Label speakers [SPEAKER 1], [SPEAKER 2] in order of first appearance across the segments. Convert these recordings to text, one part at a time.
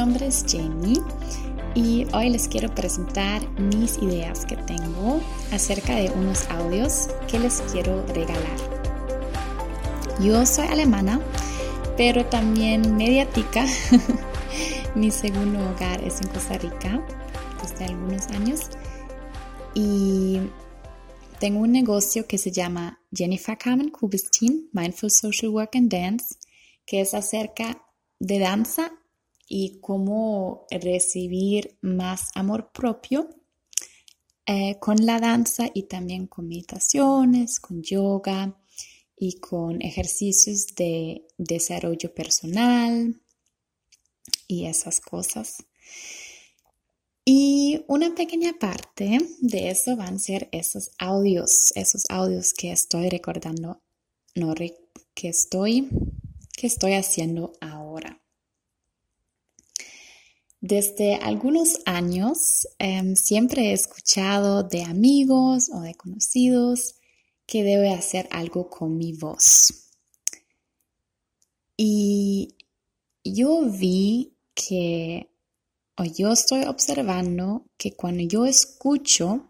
[SPEAKER 1] nombre es Jenny y hoy les quiero presentar mis ideas que tengo acerca de unos audios que les quiero regalar. Yo soy alemana, pero también mediática. Mi segundo hogar es en Costa Rica desde algunos años y tengo un negocio que se llama Jennifer Carmen Kubistin Mindful Social Work and Dance, que es acerca de danza y cómo recibir más amor propio eh, con la danza y también con meditaciones, con yoga y con ejercicios de desarrollo personal y esas cosas. Y una pequeña parte de eso van a ser esos audios, esos audios que estoy recordando, que estoy, que estoy haciendo ahora. Desde algunos años em, siempre he escuchado de amigos o de conocidos que debe hacer algo con mi voz. Y yo vi que, o yo estoy observando que cuando yo escucho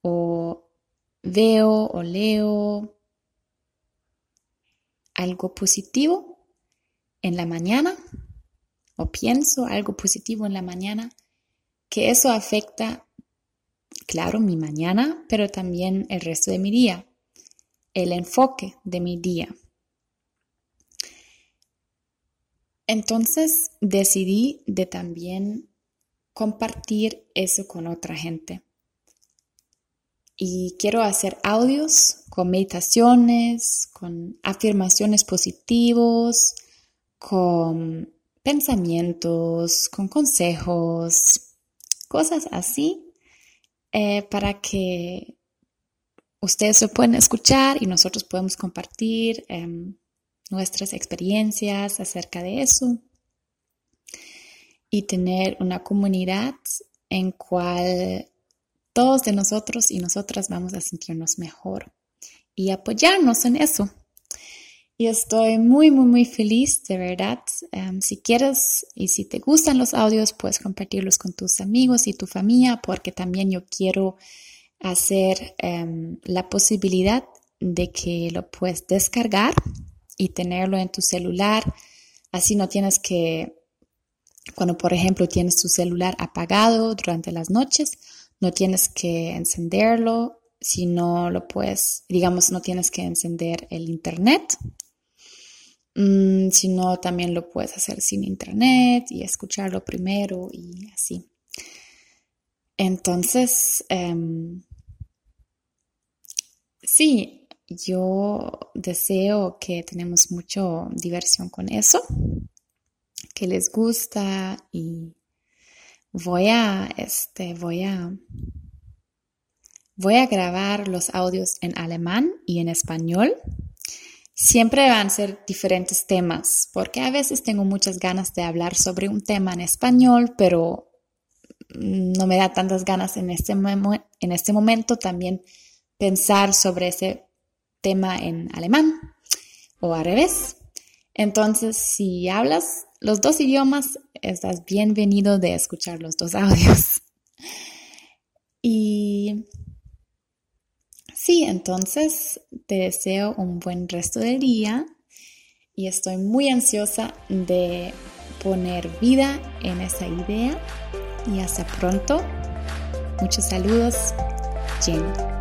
[SPEAKER 1] o veo o leo algo positivo en la mañana, o pienso algo positivo en la mañana, que eso afecta, claro, mi mañana, pero también el resto de mi día, el enfoque de mi día. Entonces decidí de también compartir eso con otra gente. Y quiero hacer audios con meditaciones, con afirmaciones positivos, con pensamientos, con consejos, cosas así, eh, para que ustedes lo puedan escuchar y nosotros podemos compartir em, nuestras experiencias acerca de eso y tener una comunidad en cual todos de nosotros y nosotras vamos a sentirnos mejor y apoyarnos en eso. Y estoy muy, muy, muy feliz, de verdad. Em, si quieres y si te gustan los audios, puedes compartirlos con tus amigos y tu familia, porque también yo quiero hacer em, la posibilidad de que lo puedes descargar y tenerlo en tu celular. Así no tienes que, cuando por ejemplo tienes tu celular apagado durante las noches, no tienes que encenderlo, si no lo puedes, digamos, no tienes que encender el internet Mm, si no, también lo puedes hacer sin internet y escucharlo primero y así. Entonces, em, sí, yo deseo que tenemos mucha diversión con eso, que les gusta y voy a, este, voy a, voy a grabar los audios en alemán y en español Siempre van a ser diferentes temas, porque a veces tengo muchas ganas de hablar sobre un tema en español, pero no me da tantas ganas en este, en este momento también pensar sobre ese tema en alemán o al revés. Entonces, si hablas los dos idiomas, estás bienvenido de escuchar los dos audios. Y Sí, entonces te deseo un buen resto del día y estoy muy ansiosa de poner vida en esa idea y hasta pronto. Muchos saludos, Jenny.